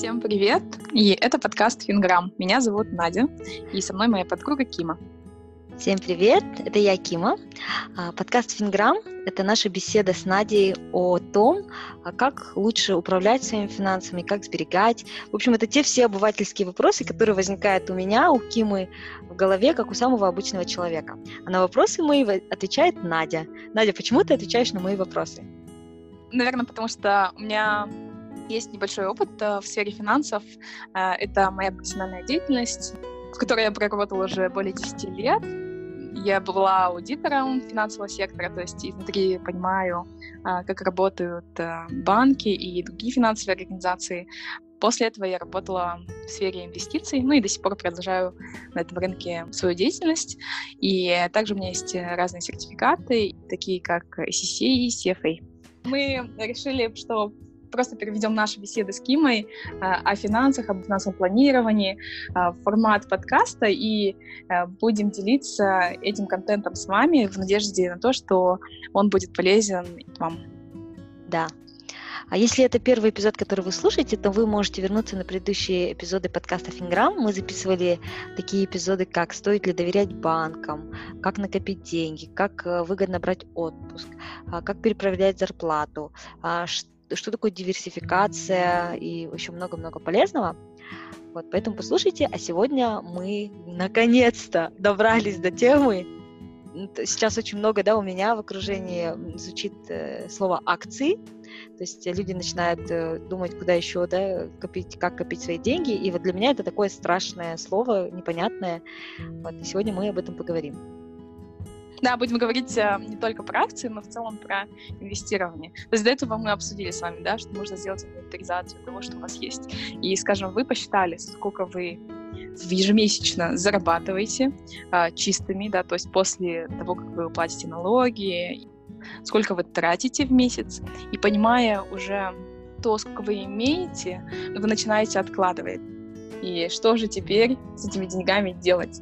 Всем привет! И это подкаст Финграм. Меня зовут Надя, и со мной моя подруга Кима. Всем привет! Это я, Кима. А, подкаст Финграм – это наша беседа с Надей о том, а, как лучше управлять своими финансами, как сберегать. В общем, это те все обывательские вопросы, которые возникают у меня, у Кимы в голове, как у самого обычного человека. А на вопросы мои отвечает Надя. Надя, почему ты отвечаешь на мои вопросы? Наверное, потому что у меня есть небольшой опыт э, в сфере финансов. Э, это моя профессиональная деятельность, в которой я проработала уже более 10 лет. Я была аудитором финансового сектора, то есть изнутри понимаю, э, как работают банки и другие финансовые организации. После этого я работала в сфере инвестиций, ну и до сих пор продолжаю на этом рынке свою деятельность. И также у меня есть разные сертификаты, такие как SCCA и CFA. Мы решили, что просто переведем наши беседы с Кимой а, о финансах, об финансовом планировании а, в формат подкаста и а, будем делиться этим контентом с вами в надежде на то, что он будет полезен вам. Да, а если это первый эпизод, который вы слушаете, то вы можете вернуться на предыдущие эпизоды подкаста Финграм. Мы записывали такие эпизоды, как стоит ли доверять банкам, как накопить деньги, как э, выгодно брать отпуск, как переправлять зарплату, что такое диверсификация и еще много-много полезного. Вот, поэтому послушайте, а сегодня мы наконец-то добрались до темы. Сейчас очень много, да, у меня в окружении звучит э, слово акции, то есть люди начинают э, думать, куда еще, да, копить, как копить свои деньги, и вот для меня это такое страшное слово, непонятное. Вот, и сегодня мы об этом поговорим. Да, будем говорить э, не только про акции, но в целом про инвестирование. То есть до этого мы обсудили с вами, да, что нужно сделать инвентаризацию того, что у вас есть. И, скажем, вы посчитали, сколько вы ежемесячно зарабатываете э, чистыми, да, то есть после того, как вы платите налоги, сколько вы тратите в месяц, и понимая уже то, сколько вы имеете, вы начинаете откладывать. И что же теперь с этими деньгами делать?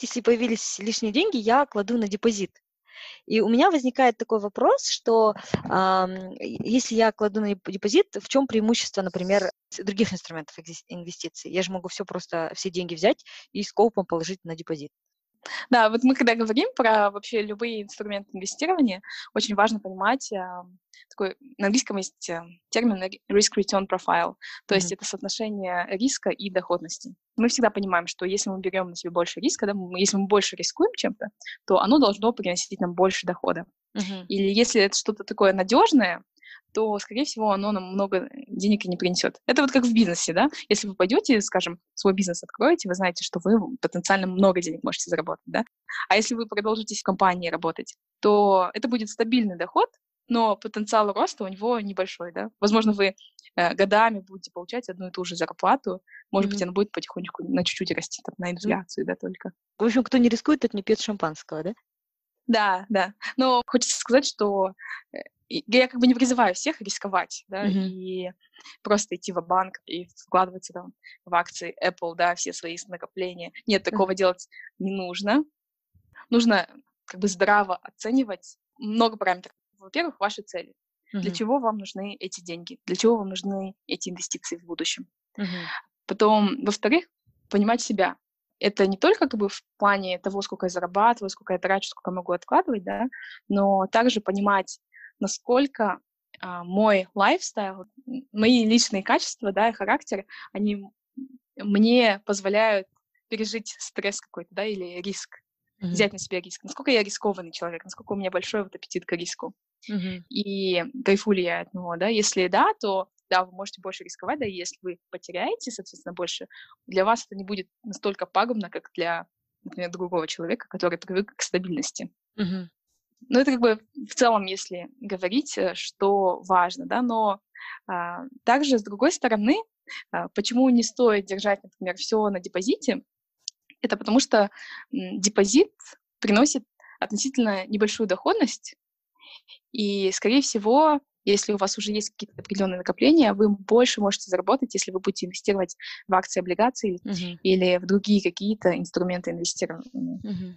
Если появились лишние деньги, я кладу на депозит. И у меня возникает такой вопрос, что э, если я кладу на депозит, в чем преимущество, например, других инструментов инвестиций? Я же могу все просто, все деньги взять и скопом положить на депозит. Да, вот мы когда говорим про вообще любые инструменты инвестирования, очень важно понимать, такой, на английском есть э, термин risk-return profile, то mm-hmm. есть это соотношение риска и доходности. Мы всегда понимаем, что если мы берем на себя больше риска, да, мы, если мы больше рискуем чем-то, то оно должно приносить нам больше дохода. Mm-hmm. Или если это что-то такое надежное, то, скорее всего, оно нам много денег и не принесет. Это вот как в бизнесе, да? Если вы пойдете, скажем, свой бизнес откроете, вы знаете, что вы потенциально много денег можете заработать, да? А если вы продолжите в компании работать, то это будет стабильный доход, но потенциал роста у него небольшой, да. Возможно, вы э, годами будете получать одну и ту же зарплату, может mm-hmm. быть, она будет потихонечку на чуть-чуть расти, там, на инфляцию, mm-hmm. да, только. В общем, кто не рискует, тот не пьет шампанского, да? Да, да. Но хочется сказать, что э, я как бы не призываю всех рисковать, да, mm-hmm. и просто идти в банк и вкладываться там в акции Apple, да, все свои накопления. Нет, такого mm-hmm. делать не нужно. Нужно как бы здраво оценивать много параметров во-первых, ваши цели. Uh-huh. Для чего вам нужны эти деньги? Для чего вам нужны эти инвестиции в будущем? Uh-huh. Потом, во-вторых, понимать себя. Это не только как бы в плане того, сколько я зарабатываю, сколько я трачу, сколько я могу откладывать, да, но также понимать, насколько а, мой лайфстайл, мои личные качества, да, и характер, они мне позволяют пережить стресс какой-то, да, или риск, mm-hmm. взять на себя риск. Насколько я рискованный человек, насколько у меня большой вот аппетит к риску. Uh-huh. И кайфую ли я от него, да? Если да, то да, вы можете больше рисковать, да, и если вы потеряете, соответственно, больше, для вас это не будет настолько пагубно, как для, например, другого человека, который привык к стабильности. Uh-huh. Ну, это как бы в целом, если говорить, э, что важно, да, но а, также, с другой стороны, а, почему не стоит держать, например, все на депозите, это потому что м, депозит приносит относительно небольшую доходность, и, скорее всего, если у вас уже есть какие-то определенные накопления, вы больше можете заработать, если вы будете инвестировать в акции, облигации uh-huh. или в другие какие-то инструменты инвестирования. Uh-huh.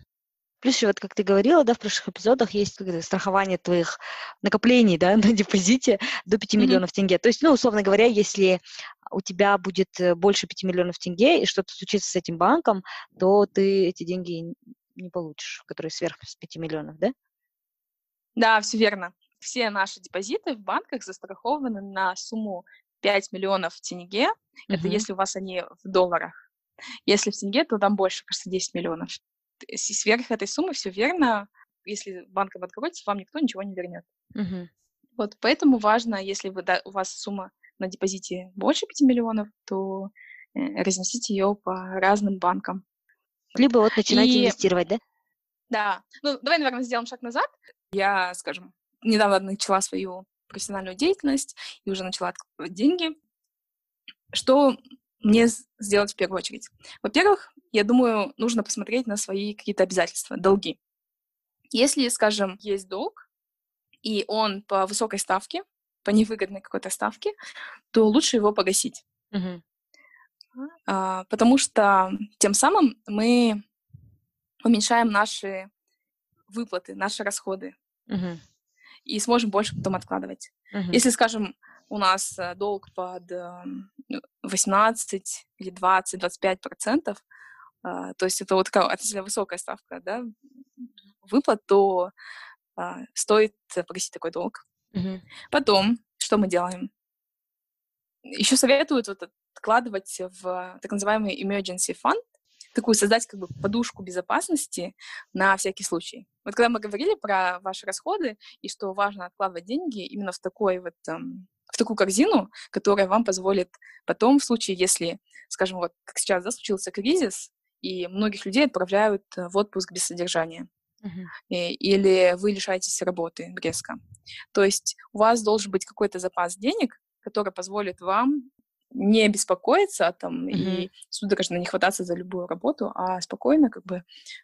Плюс еще, вот как ты говорила, да, в прошлых эпизодах есть страхование твоих накоплений, да, на депозите до 5 mm-hmm. миллионов тенге. То есть, ну, условно говоря, если у тебя будет э, больше 5 миллионов тенге, и что-то случится с этим банком, то ты эти деньги не получишь, которые сверх 5 миллионов, да? Да, все верно. Все наши депозиты в банках застрахованы на сумму 5 миллионов тенге. Uh-huh. Это если у вас они в долларах. Если в тенге, то там больше, кажется, 10 миллионов. Сверх этой суммы все верно. Если банком откроете, вам никто ничего не вернет. Uh-huh. Вот поэтому важно, если вы, да, у вас сумма на депозите больше 5 миллионов, то э, разнесите ее по разным банкам. Либо вот начинайте И... инвестировать, да? Да. Ну, давай, наверное, сделаем шаг назад. Я, скажем, недавно начала свою профессиональную деятельность и уже начала откладывать деньги. Что мне сделать в первую очередь? Во-первых, я думаю, нужно посмотреть на свои какие-то обязательства, долги. Если, скажем, есть долг, и он по высокой ставке, по невыгодной какой-то ставке, то лучше его погасить. Uh-huh. А, потому что тем самым мы уменьшаем наши выплаты, наши расходы. Uh-huh. И сможем больше потом откладывать. Uh-huh. Если, скажем, у нас э, долг под 18 или 20-25 процентов, а, то есть это вот такая относительно высокая ставка да, выплат, то а, стоит погасить такой долг. Uh-huh. Потом, что мы делаем? Еще советуют вот откладывать в так называемый emergency fund, такую создать как бы подушку безопасности на всякий случай. Вот когда мы говорили про ваши расходы и что важно откладывать деньги именно в такой вот um, в такую корзину, которая вам позволит потом в случае, если, скажем, вот как сейчас, да, случился кризис, и многих людей отправляют э, в отпуск без содержания. Uh-huh. Или вы лишаетесь работы резко. То есть у вас должен быть какой-то запас денег, который позволит вам не беспокоиться там, mm-hmm. и судорожно не хвататься за любую работу, а спокойно, как бы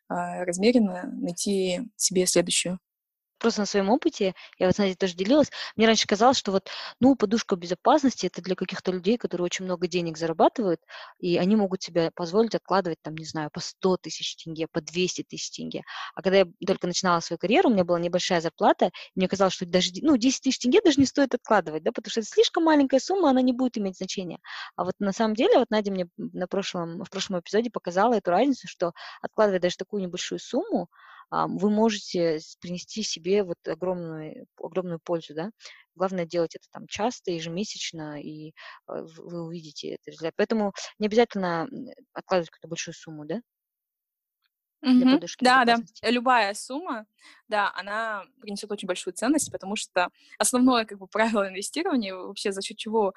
а, размеренно найти себе следующую просто на своем опыте, я вот, знаете, тоже делилась, мне раньше казалось, что вот, ну, подушка безопасности это для каких-то людей, которые очень много денег зарабатывают, и они могут себе позволить откладывать, там, не знаю, по 100 тысяч тенге, по 200 тысяч тенге. А когда я только начинала свою карьеру, у меня была небольшая зарплата, мне казалось, что даже, ну, 10 тысяч тенге даже не стоит откладывать, да, потому что это слишком маленькая сумма, она не будет иметь значения. А вот на самом деле, вот Надя мне на прошлом, в прошлом эпизоде показала эту разницу, что откладывая даже такую небольшую сумму, вы можете принести себе вот огромную, огромную пользу, да. Главное делать это там часто, ежемесячно, и а, вы увидите этот результат. Поэтому не обязательно откладывать какую-то большую сумму, да? Угу. Да, да. Любая сумма, да, она принесет очень большую ценность, потому что основное как бы правило инвестирования вообще за счет чего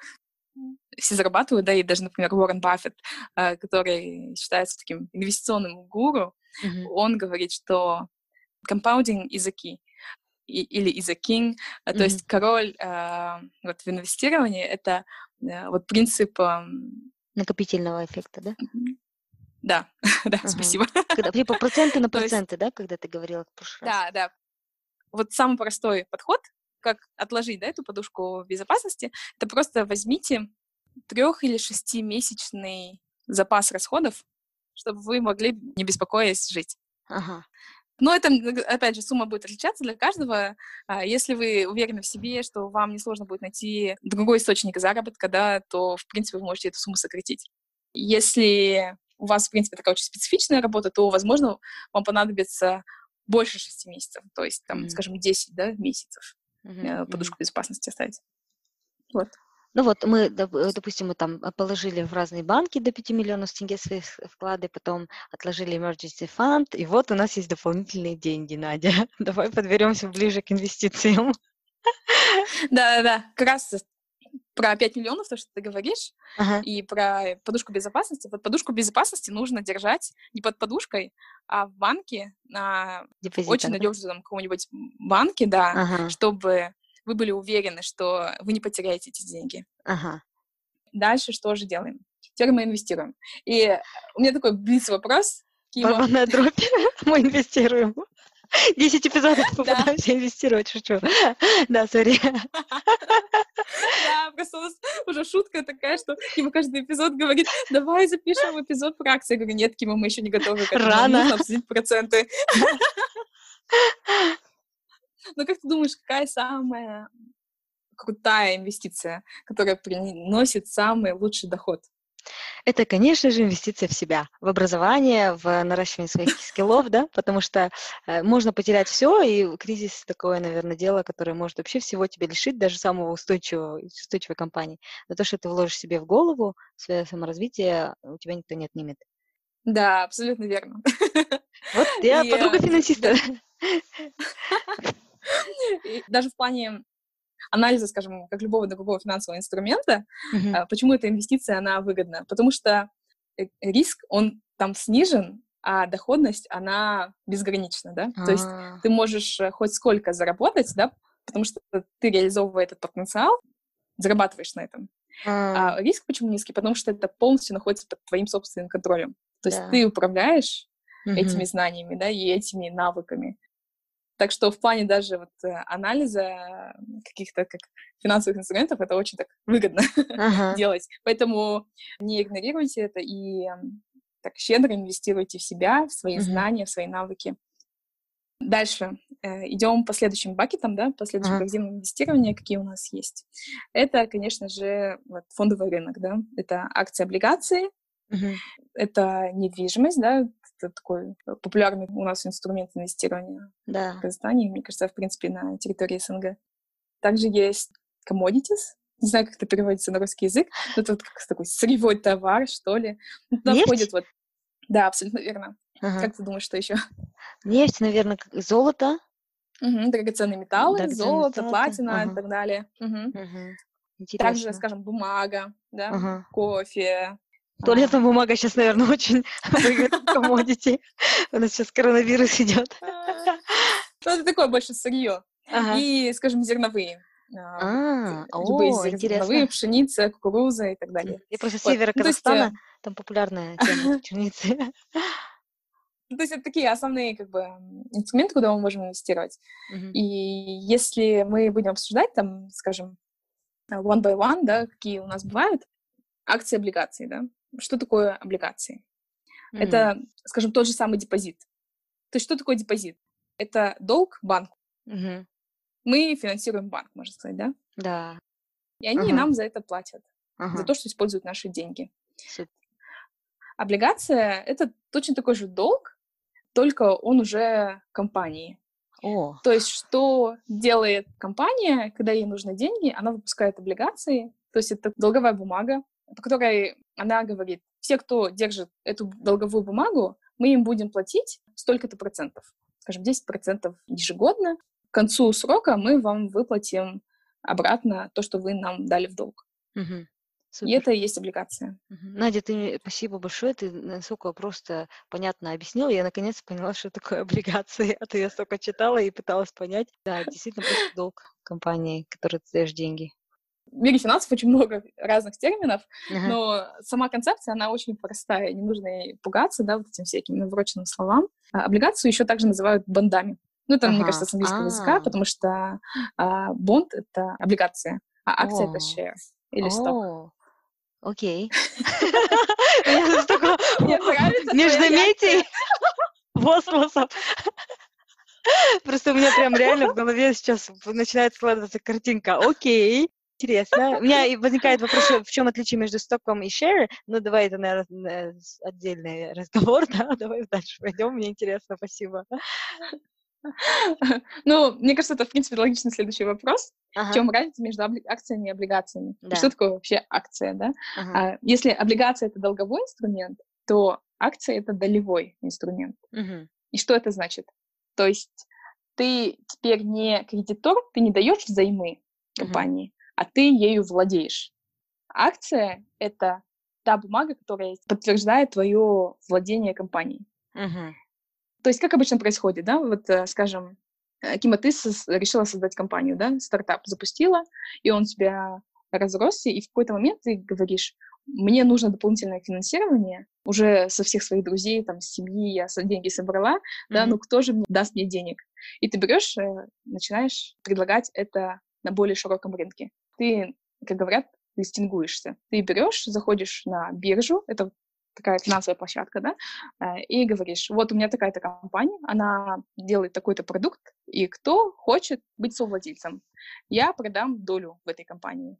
все зарабатывают, да, и даже, например, Уоррен Баффет, а, который считается таким инвестиционным гуру, mm-hmm. он говорит, что is a key или king, mm-hmm. то есть король э, вот в инвестировании это э, вот принцип э, накопительного эффекта, да? Да, да, uh-huh. спасибо. Когда, типа проценты на проценты, есть, да, когда ты говорила в прошлый раз? Да, да. Вот самый простой подход, как отложить, да, эту подушку безопасности, это просто возьмите трех- или шестимесячный запас расходов, чтобы вы могли, не беспокоясь, жить. Ага. Но это, опять же, сумма будет отличаться для каждого. А, если вы уверены в себе, что вам несложно будет найти другой источник заработка, да, то, в принципе, вы можете эту сумму сократить. Если у вас, в принципе, такая очень специфичная работа, то, возможно, вам понадобится больше шести месяцев, то есть, там, mm-hmm. скажем, 10 да, месяцев mm-hmm. подушку безопасности оставить. Вот. Ну вот мы, э, допустим, мы там э, положили в разные банки до 5 миллионов тенге свои вклады, потом отложили emergency fund, и вот у нас есть дополнительные деньги, Надя. Давай подберемся ближе к инвестициям. Да-да-да, как раз про 5 миллионов, то, что ты говоришь, ага. и про подушку безопасности. Вот подушку безопасности нужно держать не под подушкой, а в банке, на Депозитом, очень да? надежном каком-нибудь банке, да, ага. чтобы вы были уверены, что вы не потеряете эти деньги. Ага. Дальше что же делаем? Теперь мы инвестируем. И у меня такой блиц вопрос. Барабанная дробь. Мы инвестируем. Десять эпизодов попытаемся инвестировать, шучу. Да, сори. Да, просто у нас уже шутка такая, что Кима каждый эпизод говорит, давай запишем эпизод про акции. Я говорю, нет, Кима, мы еще не готовы к этому. Рано. Обсудить проценты. Ну, как ты думаешь, какая самая крутая инвестиция, которая приносит самый лучший доход? Это, конечно же, инвестиция в себя, в образование, в наращивание своих скиллов, да, потому что э, можно потерять все, и кризис такое, наверное, дело, которое может вообще всего тебя лишить, даже самого устойчивого, устойчивой компании. Но то, что ты вложишь себе в голову, в свое саморазвитие, у тебя никто не отнимет. Да, абсолютно верно. Вот я И, подруга э, финансиста. И даже в плане анализа, скажем, как любого другого финансового инструмента, а, почему эта инвестиция, она выгодна? Потому что э, риск, он там снижен, а доходность, она безгранична, да? То есть А, ты можешь э, хоть сколько заработать, да, потому что ты, реализовывая этот потенциал, зарабатываешь на этом. а, А риск почему низкий? Потому что это полностью находится под твоим собственным контролем. То есть Да. ты управляешь этими мгм. знаниями, да, и этими навыками. Так что в плане даже вот э, анализа каких-то как финансовых инструментов это очень так выгодно Ага. делать. Поэтому не игнорируйте это и м, так щедро инвестируйте в себя, в свои Мгм. знания, в свои навыки. Дальше э, идем по следующим бакетам, да, по следующим Ага. корзинам инвестирования, какие у нас есть. Это, конечно же, вот, фондовый рынок, да, это акции, облигации, Мгм. это недвижимость, да, это такой популярный у нас инструмент инвестирования Да. в Казахстане, мне кажется, в принципе, на территории СНГ. Также есть commodities, не знаю, как это переводится на русский язык, но это вот как такой сырьевой товар, что ли. Туда Нефть? входит вот... Да, абсолютно верно. Ага. Как ты думаешь, что еще? Нефть, наверное, золото. Драгоценные металлы, Драгоценные золото, металлы, платина ага. и так далее. Мгм. Мгм. Также, скажем, бумага, да, Ага. кофе. Туалетная бумага сейчас, наверное, очень выгодна commodity. У нас сейчас коронавирус идет. Ну, это такое больше сырье. Ага. И, скажем, зерновые. а, А, любые о, зер- зерновые, пшеница, кукуруза и так далее. Я просто Вот. севера Ну, есть, Казахстана, э, там популярная тема пшеницы. Ну, то есть это такие основные как бы инструменты, куда мы можем инвестировать. Мгм. И если мы будем обсуждать там, скажем, э, one by one, да, какие у нас бывают, акции, облигации, да. Что такое облигации? М. Это, скажем, тот же самый депозит. То есть что такое депозит? Это долг банку. Мгм. Мы финансируем банк, можно сказать, да? Да. И они Ага. нам за это платят, за Ага. то, что используют наши деньги. Супер. Облигация — это точно такой же долг, только он уже компании. О, То есть, что делает компания, когда ей нужны деньги, она выпускает облигации, то есть это долговая бумага, по которой она говорит, все, кто держит эту долговую бумагу, мы им будем платить столько-то процентов, скажем, 10 процентов ежегодно. К концу срока мы вам выплатим обратно то, что вы нам дали в долг. И Супер. это и есть облигация. Мгм. Надя, ты мне- спасибо большое, ты настолько просто понятно объяснила. Я наконец поняла, что такое облигации. А то я столько читала и пыталась понять. Да, действительно просто долг компании, которой ты даешь деньги. В мире финансов очень много разных терминов, Ага. но сама концепция, она очень простая, не нужно ей пугаться, да, вот этим всяким навороченным словам. А облигацию еще также называют бондами. Ну, это, мне Ага. кажется, с английского языка, А. потому что а, бонд — это облигация, а акция — это О. share или сток. Окей. Мне междометий, возгласов. Просто у меня прям реально в голове сейчас начинает складываться картинка. Окей, интересно. У меня возникает вопрос, в чем отличие между стоком и share. Ну, давай это, наверное, отдельный разговор, да? Давай дальше пойдем, мне интересно, спасибо. Ну, мне кажется, это, в принципе, логичный следующий вопрос. В Ага, чем разница между акциями и облигациями? Да. Что такое вообще акция, да? ага, А, Если облигация — это долговой инструмент, то акция — это долевой инструмент. мгм, И что это значит? То есть ты теперь не кредитор, ты не даешь взаймы компании, а ты ею владеешь. Акция — это та бумага, которая подтверждает твое владение компанией. мгм, То есть как обычно происходит, да? Вот, э, скажем, э, Кима, ты решила создать компанию, да? Стартап запустила, и он у тебя разросся, и в какой-то момент ты говоришь, мне нужно дополнительное финансирование, уже со всех своих друзей, там, с семьи я деньги собрала, да, мгм. ну кто же мне даст мне денег? И ты берешь, э, начинаешь предлагать это на более широком рынке. Ты, как говорят, листингуешься. Ты берешь, заходишь на биржу, это такая финансовая площадка, да, э, и говоришь, вот у меня такая-то компания, она делает такой-то продукт, и кто хочет быть совладельцем, я продам долю в этой компании.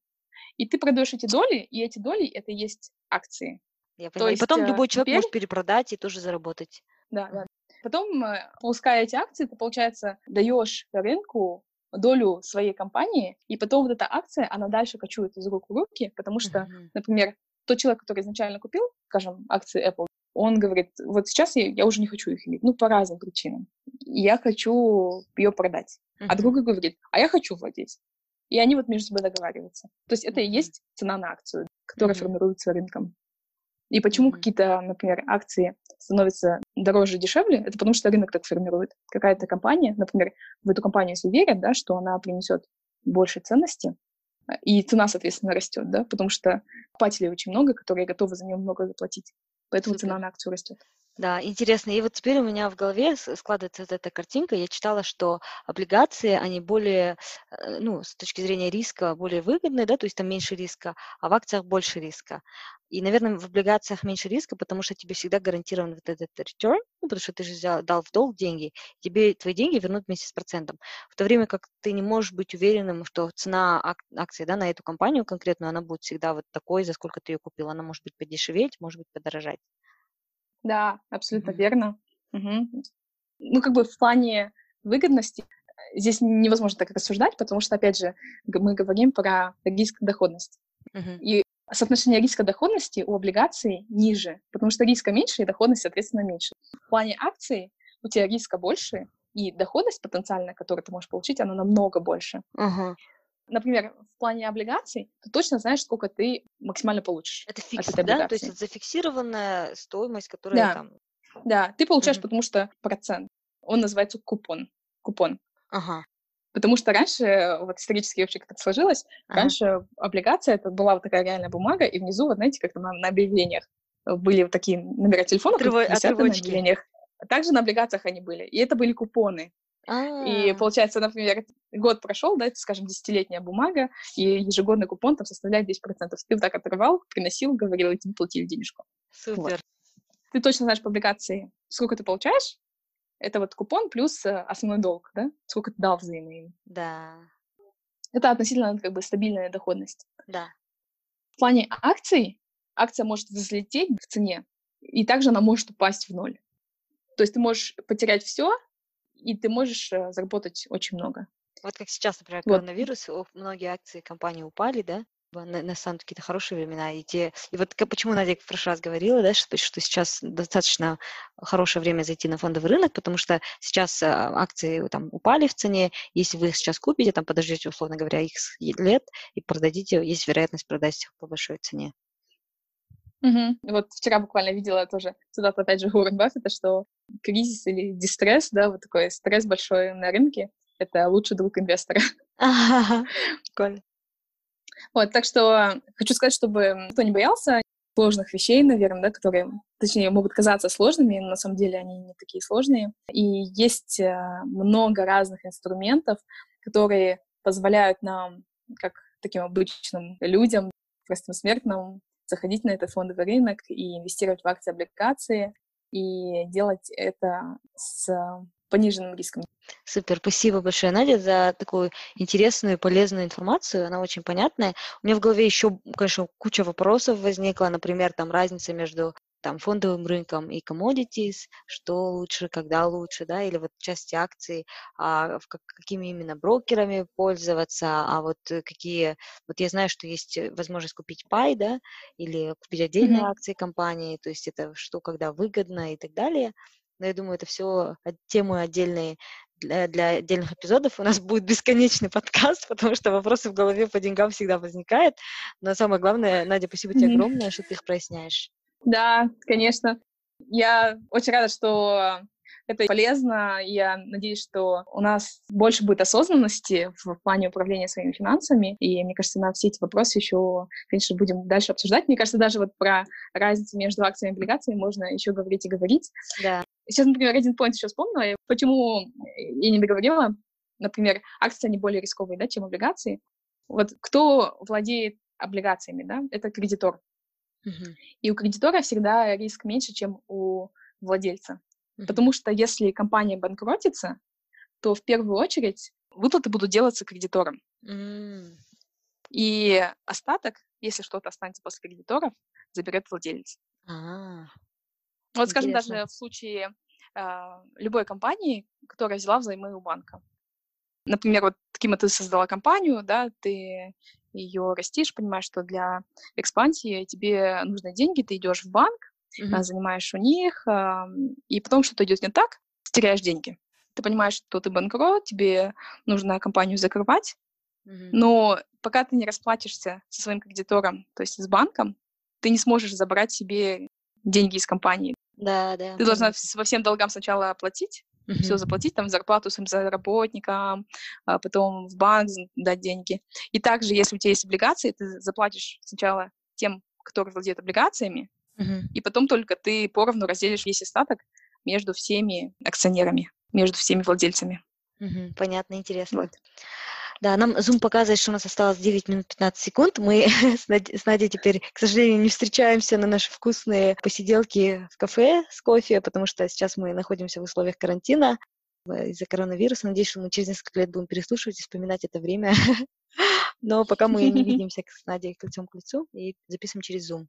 И ты продаешь эти доли, и эти доли — это и есть акции. Я понимаю. есть, и потом э, любой человек теперь... может перепродать и тоже заработать. Да, да. Потом, э, пуская эти акции, ты, получается, даешь рынку долю своей компании, и потом вот эта акция, она дальше кочует из рук в руки, потому что, mm-hmm. например, тот человек, который изначально купил, скажем, акции Apple, он говорит, вот сейчас я, я уже не хочу их иметь, ну, по разным причинам. Я хочу ее продать. Mm-hmm. А другой говорит, а я хочу владеть. И они вот между собой договариваются. То есть это и есть цена на акцию, которая mm-hmm. формируется рынком. И почему какие-то, например, акции становятся дороже, дешевле, это потому что рынок так формирует. Какая-то компания, например, в эту компанию, если верят, да, что она принесет больше ценности, и цена, соответственно, растет, да, потому что покупателей очень много, которые готовы за нее много заплатить. Поэтому Супер. цена на акцию растет. Да, интересно. И вот теперь у меня в голове складывается вот эта картинка. Я читала, что облигации, они более, э, ну, с точки зрения риска, более выгодные, да, то есть там меньше риска, а в акциях больше риска. И, наверное, в облигациях меньше риска, потому что тебе всегда гарантирован вот этот return, ну, потому что ты же взял, дал в долг деньги, тебе твои деньги вернут вместе с процентом. В то время как ты не можешь быть уверенным, что цена ак- акции да, на эту компанию конкретную, она будет всегда вот такой, за сколько ты ее купил. Она может быть подешеветь, может быть подорожать. Да, абсолютно mm-hmm. верно. Угу. Ну, как бы в плане выгодности э, здесь невозможно так рассуждать, потому что, опять же, мы говорим про риск-доходность. Uh-huh. И соотношение риска-доходности у облигаций ниже, потому что риска меньше и доходность, соответственно, меньше. В плане акций у тебя риска больше, и доходность потенциальная, которую ты можешь получить, она намного больше. Uh-huh. Например, в плане облигаций ты точно знаешь, сколько ты максимально получишь. Это фикс, да? То есть это зафиксированная стоимость, которая да. там... Да, ты получаешь, uh-huh. потому что процент. Он называется купон. Купон. Ага. Потому что раньше, вот исторически вообще как-то сложилось, ага. раньше облигация это была вот такая реальная бумага, и внизу, вот знаете, как на, на объявлениях были вот такие номера телефонов, висят на объявлениях. Также на облигациях они были. И это были купоны. А-а-а. И получается, например, год прошел, да, это, скажем, десятилетняя бумага, и ежегодный купон там составляет 10%. Ты вот так отрывал, приносил, говорил, и тебе платили денежку. Супер. Вот. Ты точно знаешь по облигации, сколько ты получаешь, это вот купон плюс э, основной долг, да? Сколько ты дал взаимно Да. Это относительно как бы стабильная доходность. Да. В плане акций, акция может взлететь в цене, и также она может упасть в ноль. То есть ты можешь потерять все, и ты можешь э, заработать очень много. Вот как сейчас, например, вот. коронавирус, многие акции компании упали, да? на, на самом какие-то хорошие времена. И, те, и вот почему Надя в прошлый раз говорила, да, что, что сейчас достаточно хорошее время зайти на фондовый рынок, потому что сейчас а, акции там упали в цене. Если вы их сейчас купите, там подождете, условно говоря, их лет и продадите, есть вероятность продать их по большой цене. Угу. Вот вчера буквально видела тоже цитату, опять же, Уоррен Баффета, что кризис или дистресс, да, вот такой стресс большой на рынке, это лучший друг инвестора. Прикольно. Вот, так что хочу сказать, чтобы никто не боялся сложных вещей, наверное, да, которые, точнее, могут казаться сложными, но на самом деле они не такие сложные. И есть э, много разных инструментов, которые позволяют нам, как таким обычным людям, простым смертным, заходить на этот фондовый рынок и инвестировать в акции, облигации, и делать это с пониженным риском. Супер, спасибо большое, Надя, за такую интересную и полезную информацию. Она очень понятная. У меня в голове еще, конечно, куча вопросов возникла, например, там разница между там, фондовым рынком и commodities, что лучше, когда лучше, да, или вот части акций, а, в как, какими именно брокерами пользоваться, а вот какие, вот я знаю, что есть возможность купить пай, да, или купить отдельные mm-hmm. акции компании, то есть это что, когда выгодно и так далее но я думаю, это все темы отдельные для, для отдельных эпизодов. У нас будет бесконечный подкаст, потому что вопросы в голове по деньгам всегда возникают. Но самое главное, Надя, спасибо тебе огромное, что ты их проясняешь. Да, конечно. Я очень рада, что это полезно. Я надеюсь, что у нас больше будет осознанности в плане управления своими финансами. И мне кажется, на все эти вопросы еще, конечно, будем дальше обсуждать. Мне кажется, даже вот про разницу между акциями и облигациями можно еще говорить и говорить. Да. Сейчас, например, один point еще вспомнила. Почему я не договорила? Например, акции, они более рисковые, да, чем облигации. Вот кто владеет облигациями, да, это кредитор. И у кредитора всегда риск меньше, чем у владельца. Потому что если компания банкротится, то в первую очередь выплаты будут делаться кредиторам. Uh-huh. И остаток, если что-то останется после кредиторов, заберет владелец. Uh-huh. Вот, скажем, даже в случае э, любой компании, которая взяла взаймы у банка. Например, вот таким ты создала компанию, да, ты ее растишь, понимаешь, что для экспансии тебе нужны деньги, ты идешь в банк, mm-hmm. занимаешь у них, и потом что-то идет не так, теряешь деньги. Ты понимаешь, что ты банкрот, тебе нужно компанию закрывать, mm-hmm. но пока ты не расплатишься со своим кредитором, то есть с банком, ты не сможешь забрать себе деньги из компании. Да, да. Ты должна во всем долгам сначала оплатить, mm-hmm. все заплатить, там, зарплату своим заработникам, а потом в банк дать деньги. И также, если у тебя есть облигации, ты заплатишь сначала тем, кто владеет облигациями, mm-hmm. и потом только ты поровну разделишь весь остаток между всеми акционерами, между всеми владельцами. Mm-hmm. Понятно, интересно. Вот. Да, нам Zoom показывает, что у нас осталось 9 минут 15 секунд. Мы с, Над... с Надей теперь, к сожалению, не встречаемся на наши вкусные посиделки в кафе с кофе, потому что сейчас мы находимся в условиях карантина из-за коронавируса. Надеюсь, что мы через несколько лет будем переслушивать и вспоминать это время. Но пока мы не видимся с Надей лицом к лицу и записываем через Zoom.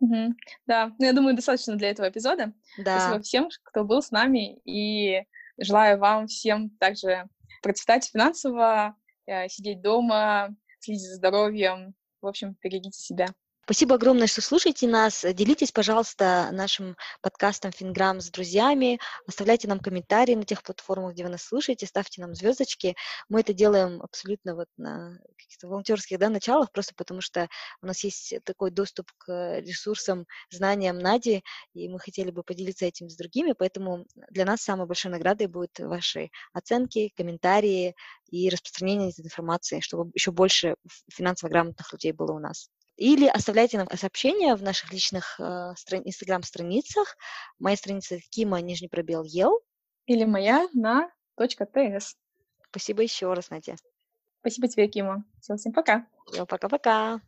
Угу. Да, ну я думаю, достаточно для этого эпизода. Да. Спасибо всем, кто был с нами, и желаю вам всем также процветать финансово, Э, сидеть дома, следить за здоровьем. В общем, берегите себя. Спасибо огромное, что слушаете нас. Делитесь, пожалуйста, нашим подкастом Финграм с друзьями. Оставляйте нам комментарии на тех платформах, где вы нас слушаете. Ставьте нам звездочки. Мы это делаем абсолютно вот на каких-то волонтерских да, началах, просто потому что у нас есть такой доступ к ресурсам, знаниям Нади, и мы хотели бы поделиться этим с другими. Поэтому для нас самой большой наградой будут ваши оценки, комментарии и распространение этой информации, чтобы еще больше финансово грамотных людей было у нас. Или оставляйте нам сообщения в наших личных э, инстаграм-страницах. Моя страница Кима, нижний пробел, ел. Или моя на .ts. Спасибо еще раз, Надя. Спасибо тебе, Кима. Все, всем пока. Пока-пока.